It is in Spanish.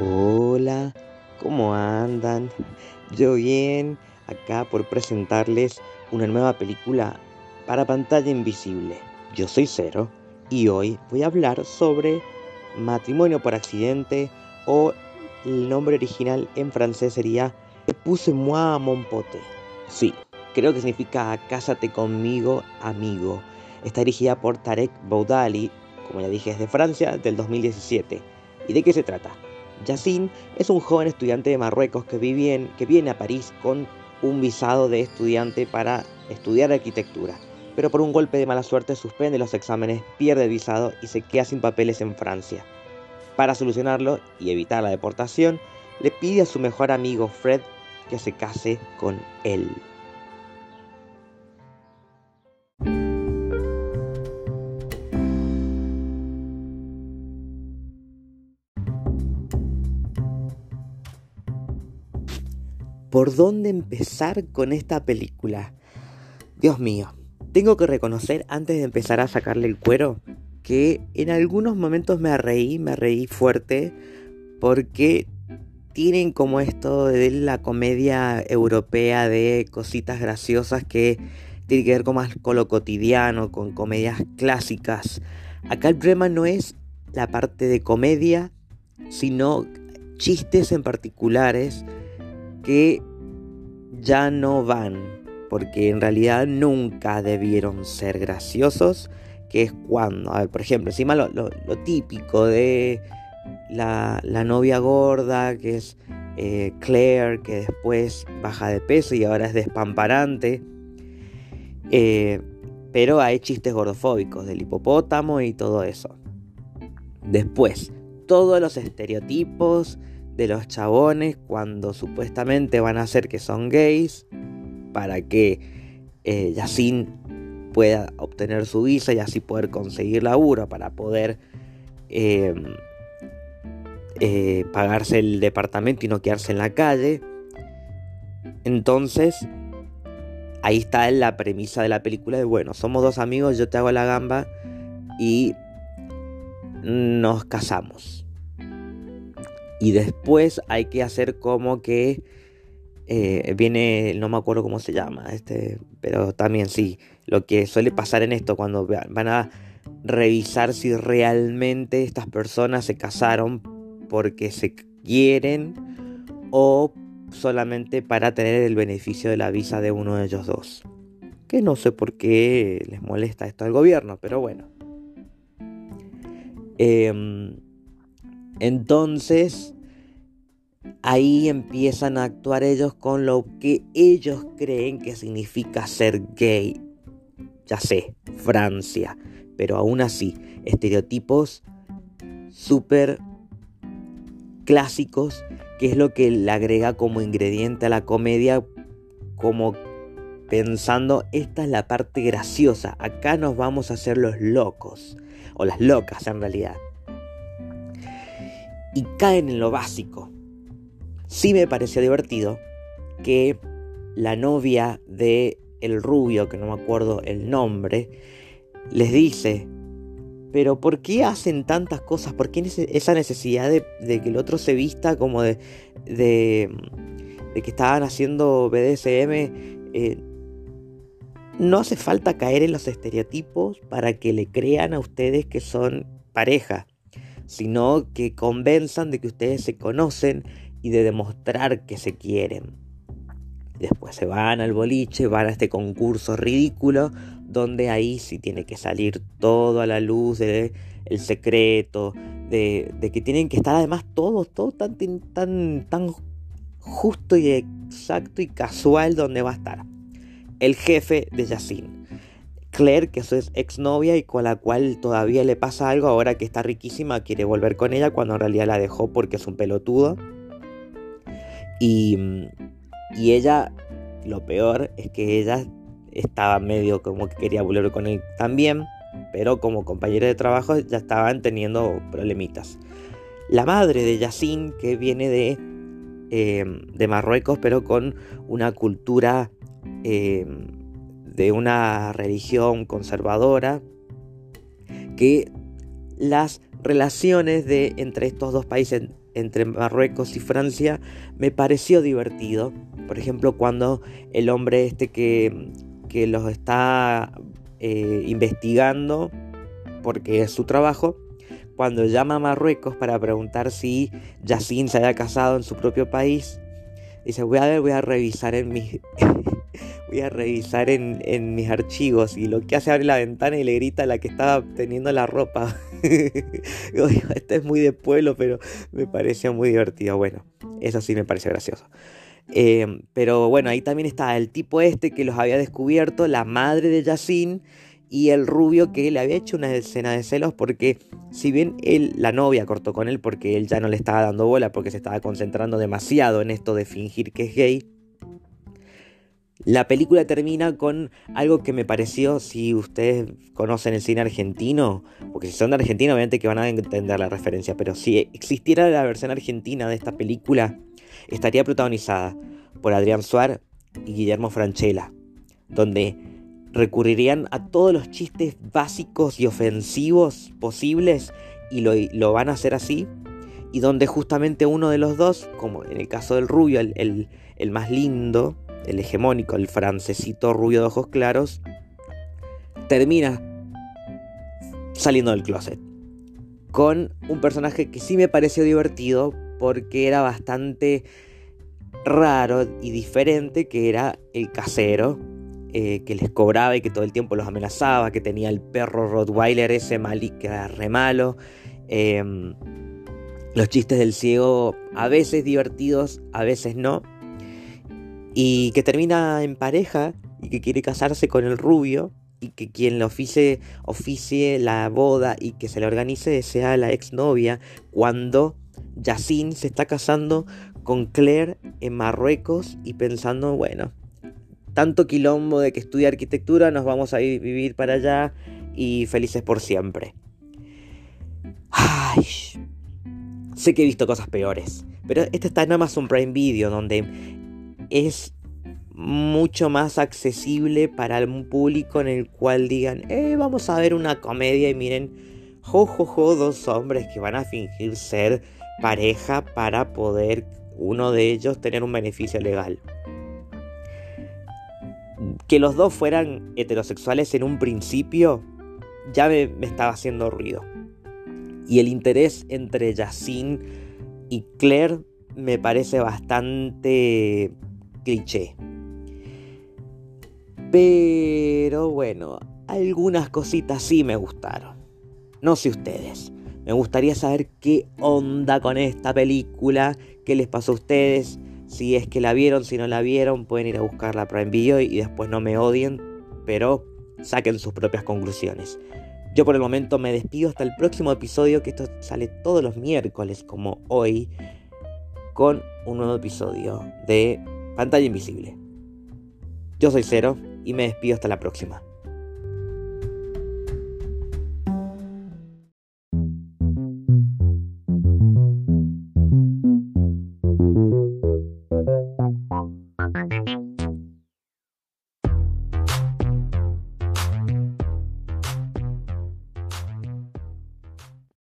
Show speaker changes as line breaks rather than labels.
Hola, ¿cómo andan? Yo bien, acá por presentarles una nueva película para pantalla invisible. Yo soy Cero y hoy voy a hablar sobre Matrimonio por accidente o el nombre original en francés sería Épouse-moi à mon pote. Sí, creo que significa Cásate conmigo, amigo. Está dirigida por Tarek Boudali, como ya dije, es de Francia, del 2017. ¿Y de qué se trata? Yacine es un joven estudiante de Marruecos que, que viene a París con un visado de estudiante para estudiar arquitectura, pero por un golpe de mala suerte suspende los exámenes, pierde el visado y se queda sin papeles en Francia. Para solucionarlo y evitar la deportación, le pide a su mejor amigo Fred que se case con él. ¿Por dónde empezar con esta película? Dios mío, tengo que reconocer antes de empezar a sacarle el cuero que en algunos momentos me reí, me reí fuerte porque tienen como esto de la comedia europea de cositas graciosas que tiene que ver con más con lo cotidiano, con comedias clásicas. Acá el problema no es la parte de comedia, sino chistes en particulares que ya no van, porque en realidad nunca debieron ser graciosos, que es cuando, a ver, por ejemplo, encima lo, típico de la, novia gorda, que es eh, Claire, que después baja de peso y ahora es despamparante. Eh, pero hay chistes gordofóbicos del hipopótamo y todo eso. Después, todos los estereotipos de los chabones cuando supuestamente van a hacer que son gays para que eh, pueda obtener su visa y así poder conseguir laburo para poder em, eh, pagarse el departamento y no quedarse en la calle. Entonces, ahí está la premisa de la película de, bueno, somos dos amigos, yo te hago la gamba y nos casamos. Y después hay que hacer como que eh, viene, no me acuerdo cómo se llama, este, pero también sí, lo que suele pasar en esto cuando van a revisar si realmente estas personas se casaron porque se quieren o solamente para tener el beneficio de la visa de uno de ellos dos. Que no sé por qué les molesta esto al gobierno, pero bueno. Eh, entonces, ahí empiezan a actuar ellos con lo que ellos creen que significa ser gay. Ya sé, Francia, pero aún así, estereotipos súper clásicos, que es lo que le agrega como ingrediente a la comedia, como pensando, esta es la parte graciosa, acá nos vamos a hacer los locos, o las locas en realidad y caen en lo básico. Sí me pareció divertido que la novia de el rubio, que no me acuerdo el nombre, les dice, pero ¿por qué hacen tantas cosas? ¿Por qué esa necesidad de, que el otro se vista como de, de, que estaban haciendo BDSM? Eh, no hace falta caer en los estereotipos para que le crean a ustedes que son pareja sino que convenzan de que ustedes se conocen y de demostrar que se quieren. Después se van al boliche, van a este concurso ridículo, donde ahí sí tiene que salir todo a la luz de el secreto, de, que tienen que estar además todos, todo tan, tan, tan justo y exacto y casual donde va a estar. El jefe de Yacine Claire, que es exnovia y con la cual todavía le pasa algo ahora que está riquísima, quiere volver con ella cuando en realidad la dejó porque es un pelotudo. Y, y ella, lo peor es que ella estaba medio como que quería volver con él también, pero como compañera de trabajo ya estaban teniendo problemitas. La madre de Yacine, que viene de, eh, de Marruecos, pero con una cultura eh, de una religión conservadora, que las relaciones de, entre estos dos países entre Marruecos y Francia me pareció divertido. Por ejemplo, cuando el hombre este que, que los está eh, investigando, porque es su trabajo, cuando llama a Marruecos para preguntar si Yacine se había casado en su propio país, dice, voy a ver, voy a revisar en mis... voy a revisar en, mis archivos y lo que hace abre la ventana y le grita a la que estaba teniendo la ropa. este es muy de pueblo, pero me pareció muy divertido. Bueno, eso sí me parece gracioso. Eh, pero bueno, ahí también está el tipo este que los había descubierto, la madre de Yacine y el rubio que le había hecho una escena de celos porque si bien él, la novia cortó con él porque él ya no le estaba dando bola porque se estaba concentrando demasiado en esto de fingir que es gay, la película termina con algo que me pareció, si ustedes conocen el cine argentino, porque si son de Argentina obviamente que van a entender la referencia, pero si existiera la versión argentina de esta película, estaría protagonizada por Adrián Suárez y Guillermo Franchella, donde recurrirían a todos los chistes básicos y ofensivos posibles y lo, van a hacer así, y donde justamente uno de los dos, como en el caso del rubio, el, el más lindo, el hegemónico, el francesito rubio de ojos claros, termina saliendo del closet. Con un personaje que sí me pareció divertido porque era bastante raro y diferente, que era el casero, eh, que les cobraba y que todo el tiempo los amenazaba, que tenía el perro Rottweiler ese malí que era re malo. Em, los chistes del ciego a veces divertidos, a veces no y que termina en pareja y que quiere casarse con el rubio y que quien le oficie, oficie la boda y que se le organice sea la exnovia cuando Yacine se está casando con Claire en Marruecos y pensando, bueno, tanto quilombo de que estudia arquitectura, nos vamos a ir vivir para allá y felices por siempre. Ay, sé que he visto cosas peores, pero este está en Amazon Prime Video donde es mucho más accesible para un público en el cual digan, eh, vamos a ver una comedia y miren, jo, jo, jo, dos hombres que van a fingir ser pareja para poder uno de ellos tener un beneficio legal. Que los dos fueran heterosexuales en un principio ya me, me estaba haciendo ruido. Y el interés entre Yacine y Claire me parece bastante cliché. Pero bueno, algunas cositas sí me gustaron. No sé ustedes. Me gustaría saber qué onda con esta película, qué les pasó a ustedes, si es que la vieron, si no la vieron, pueden ir a buscarla para envío y después no me odien, pero saquen sus propias conclusiones. Yo por el momento me despido hasta el próximo episodio, que esto sale todos los miércoles como hoy, con un nuevo episodio de Pantalla Invisible. Yo soy Cero y me despido hasta la próxima.